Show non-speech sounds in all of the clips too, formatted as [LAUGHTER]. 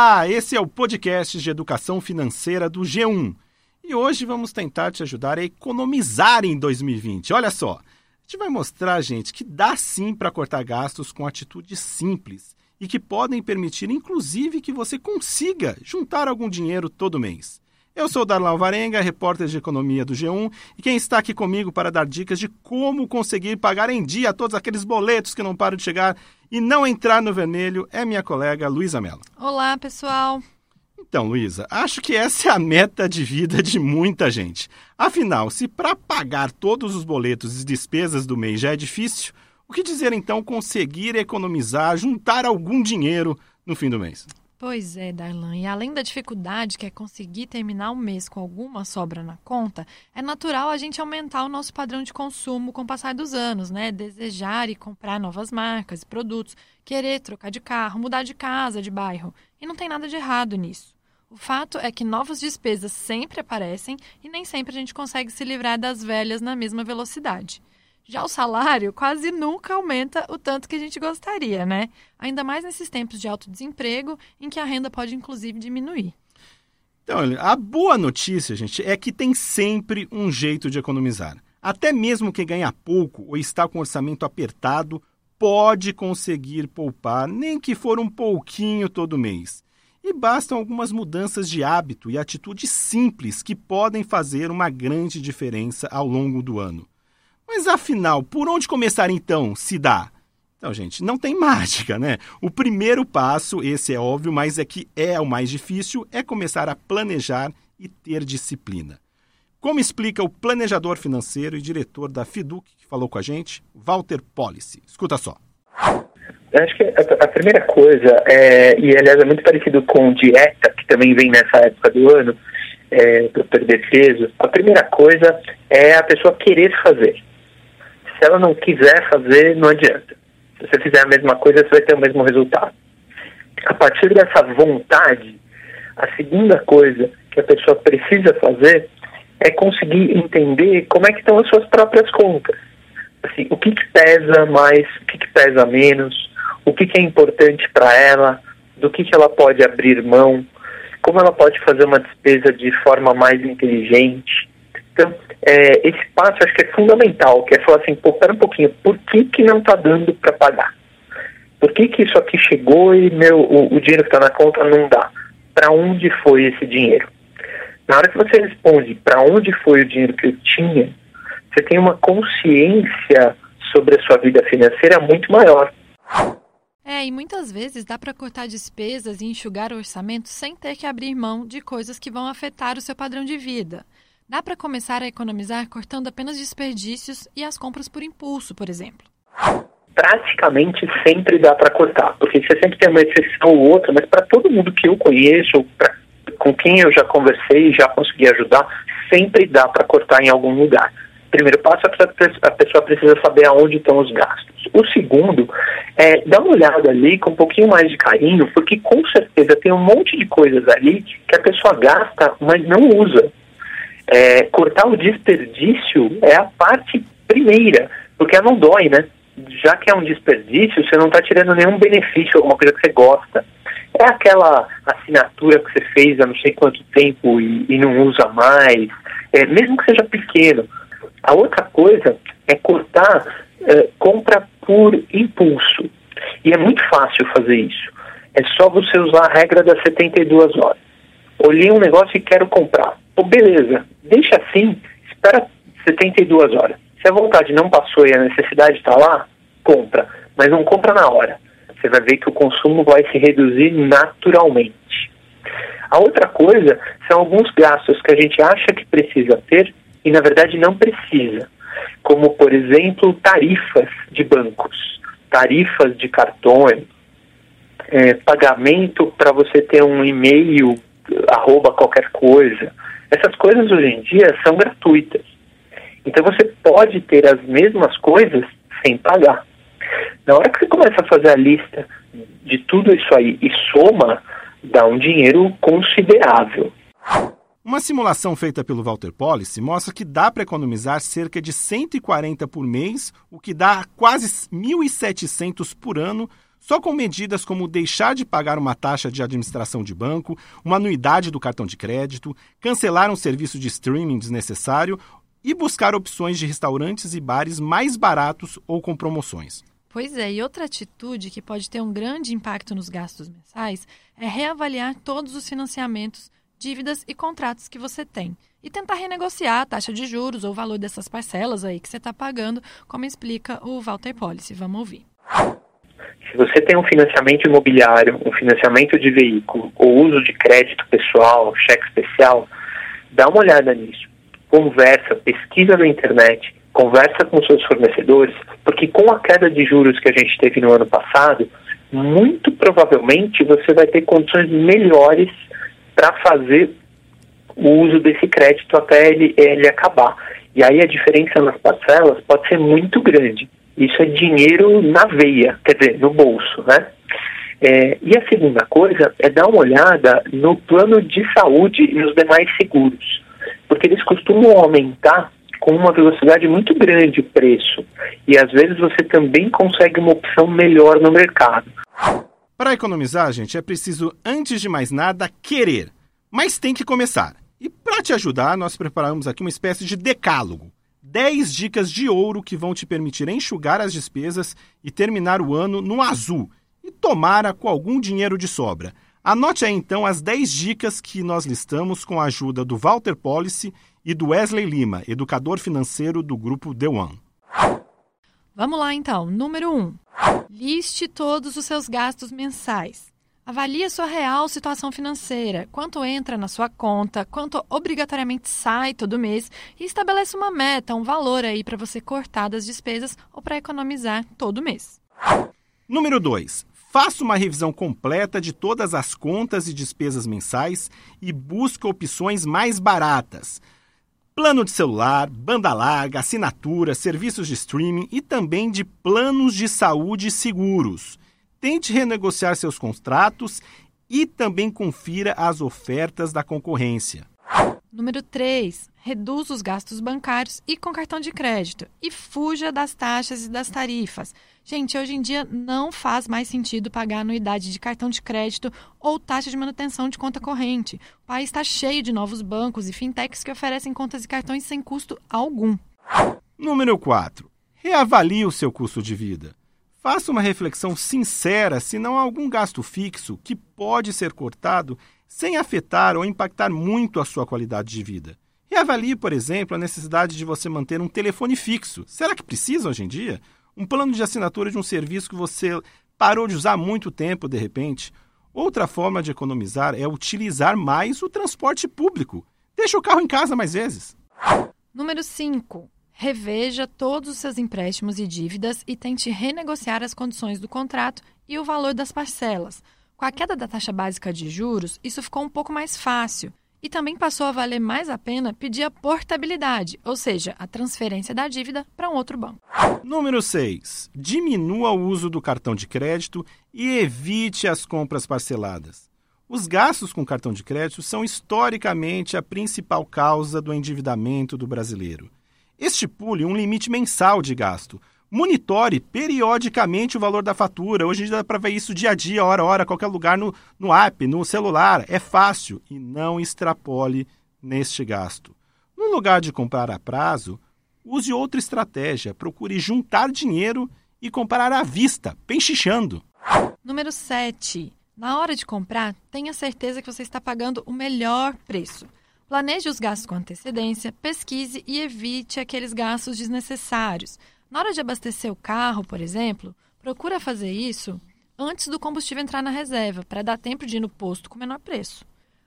Olá, esse é o podcast de educação financeira do G1. E hoje vamos tentar te ajudar a economizar em 2020. Olha só, a gente vai mostrar, gente, que dá sim para cortar gastos com atitudes simples e que podem permitir, inclusive, que você consiga juntar algum dinheiro todo mês. Eu sou Darlan Varenga, repórter de economia do G1, e quem está aqui comigo para dar dicas de como conseguir pagar em dia todos aqueles boletos que não param de chegar e não entrar no vermelho é minha colega Luísa Mello. Olá, pessoal. Então, Luísa, acho que essa é a meta de vida de muita gente. Afinal, se para pagar todos os boletos e despesas do mês já é difícil, o que dizer então conseguir economizar, juntar algum dinheiro no fim do mês? Pois é, Darlan. E além da dificuldade que é conseguir terminar o mês com alguma sobra na conta, é natural a gente aumentar o nosso padrão de consumo com o passar dos anos, né? Desejar e comprar novas marcas e produtos, querer trocar de carro, mudar de casa, de bairro. E não tem nada de errado nisso. O fato é que novas despesas sempre aparecem e nem sempre a gente consegue se livrar das velhas na mesma velocidade. Já o salário quase nunca aumenta o tanto que a gente gostaria, né? Ainda mais nesses tempos de alto desemprego, em que a renda pode inclusive diminuir. Então, a boa notícia, gente, é que tem sempre um jeito de economizar. Até mesmo quem ganha pouco ou está com orçamento apertado pode conseguir poupar, nem que for um pouquinho todo mês. E bastam algumas mudanças de hábito e atitudes simples que podem fazer uma grande diferença ao longo do ano. Mas afinal, por onde começar então, se dá? Então, gente, não tem [LAUGHS] mágica, né? O primeiro passo, esse é óbvio, mas é que é o mais difícil, é começar a planejar e ter disciplina. Como explica o planejador financeiro e diretor da Fiduc que falou com a gente, Walter Policy. Escuta só. Eu acho que a, primeira coisa, é, e aliás é muito parecido com dieta, que também vem nessa época do ano, é, para perder peso, a primeira coisa é a pessoa querer fazer. Se ela não quiser fazer, não adianta. Se você fizer a mesma coisa, você vai ter o mesmo resultado. A partir dessa vontade, a segunda coisa que a pessoa precisa fazer é conseguir entender como é que estão as suas próprias contas. Assim, o que, que pesa mais, o que, que pesa menos, o que, que é importante para ela, do que, que ela pode abrir mão, como ela pode fazer uma despesa de forma mais inteligente. Então, é, esse passo acho que é fundamental, que é falar assim, pô, pera um pouquinho, por que, que não está dando para pagar? Por que, que isso aqui chegou e meu, o, o dinheiro que está na conta não dá? Para onde foi esse dinheiro? Na hora que você responde para onde foi o dinheiro que eu tinha, você tem uma consciência sobre a sua vida financeira muito maior. É, e muitas vezes dá para cortar despesas e enxugar o orçamento sem ter que abrir mão de coisas que vão afetar o seu padrão de vida. Dá para começar a economizar cortando apenas desperdícios e as compras por impulso, por exemplo. Praticamente sempre dá para cortar, porque você sempre tem uma exceção ou outra, mas para todo mundo que eu conheço, pra, com quem eu já conversei e já consegui ajudar, sempre dá para cortar em algum lugar. Primeiro passo, a pessoa precisa saber aonde estão os gastos. O segundo é dar uma olhada ali com um pouquinho mais de carinho, porque com certeza tem um monte de coisas ali que a pessoa gasta, mas não usa é, cortar o desperdício é a parte primeira, porque não dói, né? Já que é um desperdício, você não está tirando nenhum benefício, alguma coisa que você gosta. É aquela assinatura que você fez há não sei quanto tempo e, e não usa mais, é, mesmo que seja pequeno. A outra coisa é cortar é, compra por impulso. E é muito fácil fazer isso. É só você usar a regra das 72 horas. Olhei um negócio e quero comprar. Pô, beleza, deixa assim, espera 72 horas. Se a vontade não passou e a necessidade está lá, compra. Mas não compra na hora. Você vai ver que o consumo vai se reduzir naturalmente. A outra coisa são alguns gastos que a gente acha que precisa ter e na verdade não precisa. Como, por exemplo, tarifas de bancos, tarifas de cartões, é, pagamento para você ter um e-mail arroba qualquer coisa. Essas coisas hoje em dia são gratuitas. Então você pode ter as mesmas coisas sem pagar. Na hora que você começa a fazer a lista de tudo isso aí e soma, dá um dinheiro considerável. Uma simulação feita pelo Walter Policy mostra que dá para economizar cerca de 140 por mês, o que dá quase 1.700 por ano, Só com medidas como deixar de pagar uma taxa de administração de banco, uma anuidade do cartão de crédito, cancelar um serviço de streaming desnecessário e buscar opções de restaurantes e bares mais baratos ou com promoções. Pois é, e outra atitude que pode ter um grande impacto nos gastos mensais é reavaliar todos os financiamentos, dívidas e contratos que você tem e tentar renegociar a taxa de juros ou o valor dessas parcelas aí que você está pagando, como explica o Walter Policy. Vamos ouvir. Se você tem um financiamento imobiliário, um financiamento de veículo ou uso de crédito pessoal, cheque especial, dá uma olhada nisso. Conversa, pesquisa na internet, conversa com seus fornecedores, porque com a queda de juros que a gente teve no ano passado, muito provavelmente você vai ter condições melhores para fazer o uso desse crédito até ele, ele acabar. E aí a diferença nas parcelas pode ser muito grande. Isso é dinheiro na veia, quer dizer, no bolso, né? É, e a segunda coisa é dar uma olhada no plano de saúde e nos demais seguros, porque eles costumam aumentar com uma velocidade muito grande o preço. E às vezes você também consegue uma opção melhor no mercado. Para economizar, gente, é preciso, antes de mais nada, querer. Mas tem que começar. E para te ajudar, nós preparamos aqui uma espécie de decálogo 10 dicas de ouro que vão te permitir enxugar as despesas e terminar o ano no azul e tomara com algum dinheiro de sobra. Anote aí então as 10 dicas que nós listamos com a ajuda do Walter Policy e do Wesley Lima, educador financeiro do grupo The One. Vamos lá então. Número 1. Liste todos os seus gastos mensais. Avalie a sua real situação financeira, quanto entra na sua conta, quanto obrigatoriamente sai todo mês e estabeleça uma meta, um valor aí para você cortar das despesas ou para economizar todo mês. Número 2. Faça uma revisão completa de todas as contas e despesas mensais e busque opções mais baratas. Plano de celular, banda larga, assinatura, serviços de streaming e também de planos de saúde seguros. Tente renegociar seus contratos e também confira as ofertas da concorrência. Número 3. Reduza os gastos bancários e com cartão de crédito. E fuja das taxas e das tarifas. Gente, hoje em dia não faz mais sentido pagar anuidade de cartão de crédito ou taxa de manutenção de conta corrente. O país está cheio de novos bancos e fintechs que oferecem contas e cartões sem custo algum. Número 4. Reavalie o seu custo de vida. Faça uma reflexão sincera se não há algum gasto fixo que pode ser cortado sem afetar ou impactar muito a sua qualidade de vida. E avalie, por exemplo, a necessidade de você manter um telefone fixo. Será que precisa hoje em dia? Um plano de assinatura de um serviço que você parou de usar há muito tempo, de repente. Outra forma de economizar é utilizar mais o transporte público. Deixa o carro em casa mais vezes. Número 5. Reveja todos os seus empréstimos e dívidas e tente renegociar as condições do contrato e o valor das parcelas. Com a queda da taxa básica de juros, isso ficou um pouco mais fácil. E também passou a valer mais a pena pedir a portabilidade, ou seja, a transferência da dívida para um outro banco. Número 6. Diminua o uso do cartão de crédito e evite as compras parceladas. Os gastos com cartão de crédito são historicamente a principal causa do endividamento do brasileiro. Estipule um limite mensal de gasto. Monitore periodicamente o valor da fatura. Hoje em dia dá para ver isso dia a dia, hora a hora, qualquer lugar no, no app, no celular. É fácil. E não extrapole neste gasto. No lugar de comprar a prazo, use outra estratégia. Procure juntar dinheiro e comprar à vista, penchichando. Número 7. Na hora de comprar, tenha certeza que você está pagando o melhor preço. Planeje os gastos com antecedência, pesquise e evite aqueles gastos desnecessários. Na hora de abastecer o carro, por exemplo, procura fazer isso antes do combustível entrar na reserva, para dar tempo de ir no posto com menor preço.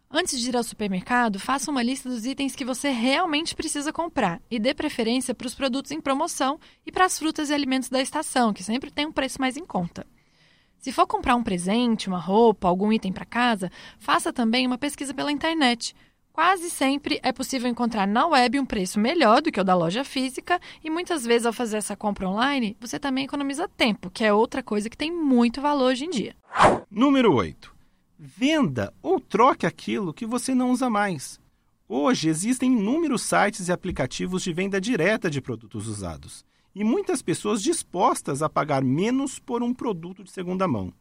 Antes de ir ao supermercado, faça uma lista dos itens que você realmente precisa comprar e dê preferência para os produtos em promoção e para as frutas e alimentos da estação, que sempre tem um preço mais em conta. Se for comprar um presente, uma roupa, algum item para casa, faça também uma pesquisa pela internet. Quase sempre é possível encontrar na web um preço melhor do que o da loja física e muitas vezes ao fazer essa compra online, você também economiza tempo, que é outra coisa que tem muito valor hoje em dia. Número 8. Venda ou troque aquilo que você não usa mais. Hoje existem inúmeros sites e aplicativos de venda direta de produtos usados. e muitas pessoas dispostas a pagar menos por um produto de segunda mão.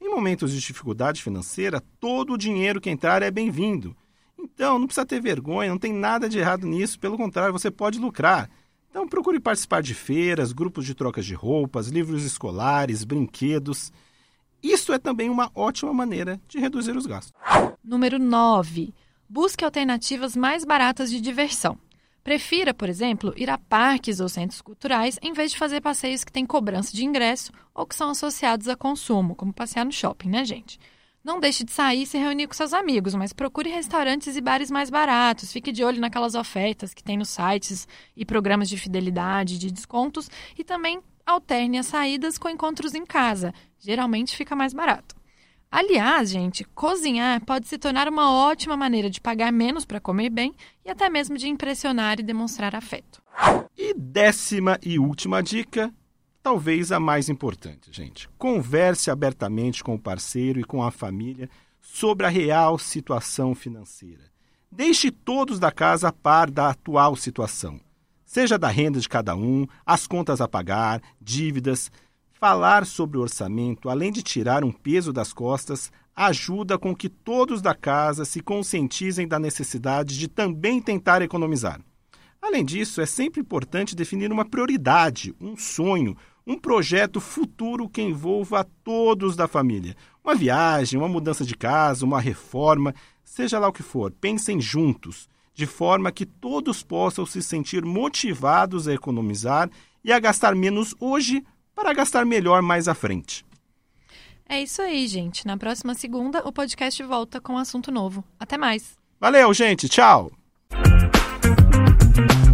Em momentos de dificuldade financeira, todo o dinheiro que entrar é bem-vindo. Então, não precisa ter vergonha, não tem nada de errado nisso, pelo contrário, você pode lucrar. Então, procure participar de feiras, grupos de trocas de roupas, livros escolares, brinquedos. Isso é também uma ótima maneira de reduzir os gastos. Número 9. Busque alternativas mais baratas de diversão. Prefira, por exemplo, ir a parques ou centros culturais em vez de fazer passeios que têm cobrança de ingresso ou que são associados a consumo, como passear no shopping, né, gente? Não deixe de sair e se reunir com seus amigos, mas procure restaurantes e bares mais baratos. Fique de olho naquelas ofertas que tem nos sites e programas de fidelidade, de descontos e também alterne as saídas com encontros em casa. Geralmente fica mais barato. Aliás, gente, cozinhar pode se tornar uma ótima maneira de pagar menos para comer bem e até mesmo de impressionar e demonstrar afeto. E décima e última dica, talvez a mais importante, gente. Converse abertamente com o parceiro e com a família sobre a real situação financeira. Deixe todos da casa a par da atual situação, seja da renda de cada um, as contas a pagar, dívidas. Falar sobre o orçamento, além de tirar um peso das costas, ajuda com que todos da casa se conscientizem da necessidade de também tentar economizar. Além disso, é sempre importante definir uma prioridade, um sonho, um projeto futuro que envolva todos da família. Uma viagem, uma mudança de casa, uma reforma, seja lá o que for, pensem juntos, de forma que todos possam se sentir motivados a economizar e a gastar menos hoje para gastar melhor mais à frente. É isso aí, gente. Na próxima segunda, o podcast volta com um assunto novo. Até mais. Valeu, gente. Tchau. Thank you.